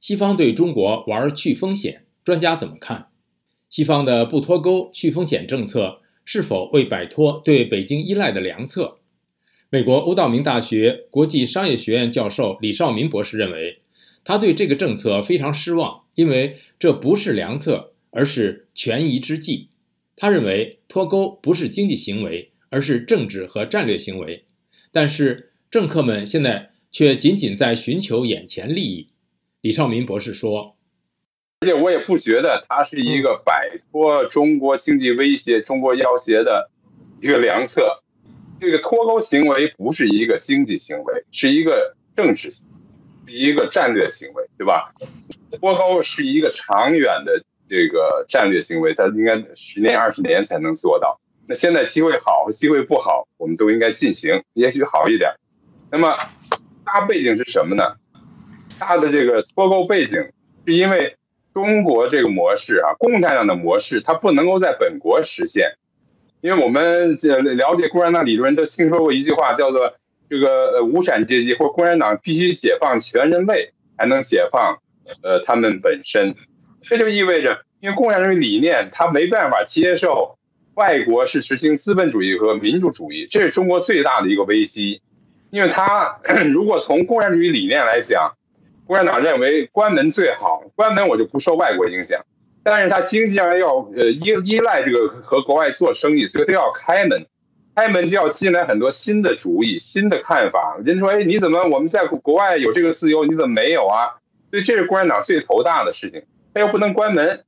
西方对中国玩去风险，专家怎么看？西方的不脱钩、去风险政策是否为摆脱对北京依赖的良策？美国欧道明大学国际商业学院教授李少民博士认为，他对这个政策非常失望，因为这不是良策，而是权宜之计。他认为脱钩不是经济行为，而是政治和战略行为。但是政客们现在却仅仅在寻求眼前利益。李少民博士说：“而且我也不觉得它是一个摆脱中国经济威胁、中国要挟的一个良策。这个脱钩行为不是一个经济行为，是一个政治行为，一个战略行为，对吧？脱钩是一个长远的这个战略行为，它应该十年、二十年才能做到。那现在机会好和，机会不好，我们都应该进行，也许好一点。那么大背景是什么呢？”它的这个脱钩背景，是因为中国这个模式啊，共产党的模式，它不能够在本国实现。因为我们这了解共产党理论，都听说过一句话，叫做这个呃无产阶级或共产党必须解放全人类，才能解放呃他们本身。这就意味着，因为共产主义理念，它没办法接受外国是实行资本主义和民主主义，这是中国最大的一个危机。因为它 如果从共产主义理念来讲，共产党认为关门最好，关门我就不受外国影响。但是他经济上要呃依依赖这个和国外做生意，所以他要开门，开门就要进来很多新的主意、新的看法。人说，哎，你怎么我们在国外有这个自由，你怎么没有啊？所以这是共产党最头大的事情。他又不能关门，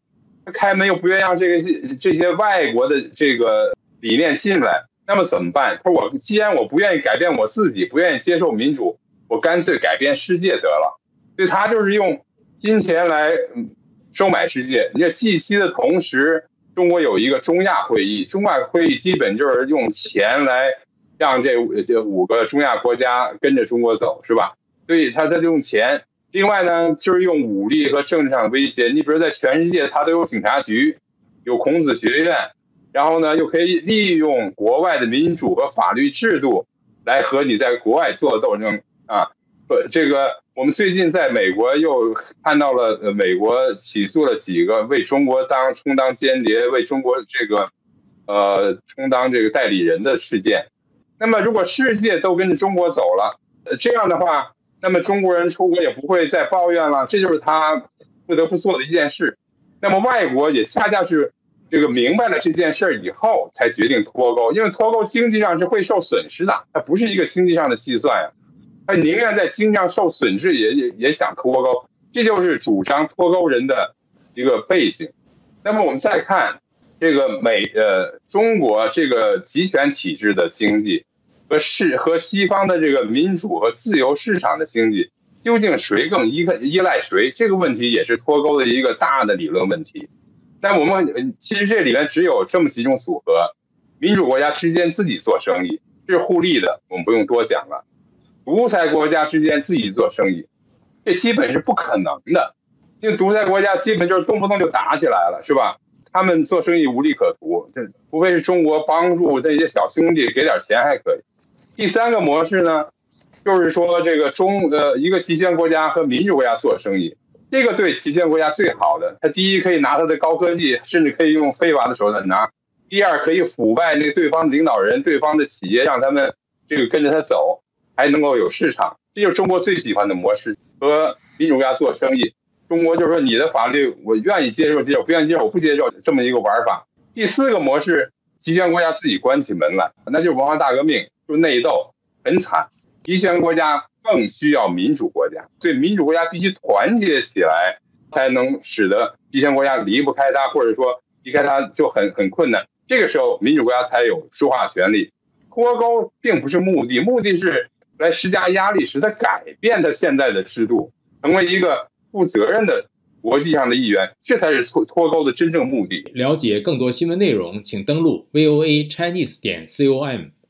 他开门又不愿意让这个这些外国的这个理念进来，那么怎么办？他说我既然我不愿意改变我自己，不愿意接受民主，我干脆改变世界得了。所以他就是用金钱来收买世界。你看 G7 的同时，中国有一个中亚会议，中亚会议基本就是用钱来让这这五个中亚国家跟着中国走，是吧？所以他他就用钱。另外呢，就是用武力和政治上的威胁。你比如在全世界，他都有警察局，有孔子学院，然后呢，又可以利用国外的民主和法律制度来和你在国外做斗争啊。不，这个。我们最近在美国又看到了，美国起诉了几个为中国当充当间谍、为中国这个，呃，充当这个代理人的事件。那么，如果世界都跟着中国走了，这样的话，那么中国人出国也不会再抱怨了，这就是他不得不做的一件事。那么，外国也恰恰是这个明白了这件事儿以后，才决定脱钩，因为脱钩经济上是会受损失的，它不是一个经济上的计算呀。他宁愿在经济上受损失，也也也想脱钩，这就是主张脱钩人的一个背景。那么我们再看这个美呃中国这个集权体制的经济和市和西方的这个民主和自由市场的经济，究竟谁更依依赖谁？这个问题也是脱钩的一个大的理论问题。但我们其实这里面只有这么几种组合：民主国家之间自己做生意是互利的，我们不用多讲了。独裁国家之间自己做生意，这基本是不可能的，因为独裁国家基本就是动不动就打起来了，是吧？他们做生意无利可图，这除非是中国帮助这些小兄弟给点钱还可以。第三个模式呢，就是说这个中呃一个极权国家和民主国家做生意，这个对极权国家最好的，他第一可以拿他的高科技，甚至可以用非法的手段拿；第二可以腐败那对方领导人、对方的企业，让他们这个跟着他走。还能够有市场，这就是中国最喜欢的模式。和民主国家做生意，中国就是说你的法律我愿意接受接受，不愿意接受我不接受，这么一个玩法。第四个模式，集权国家自己关起门来，那就是文化大革命，就内斗，很惨。集权国家更需要民主国家，所以民主国家必须团结起来，才能使得集权国家离不开它，或者说离开它就很很困难。这个时候，民主国家才有说话权利。脱钩并不是目的，目的是。来施加压力，使他改变他现在的制度，成为一个负责任的国际上的一员，这才是脱脱钩的真正目的。了解更多新闻内容，请登录 voa chinese 点 com。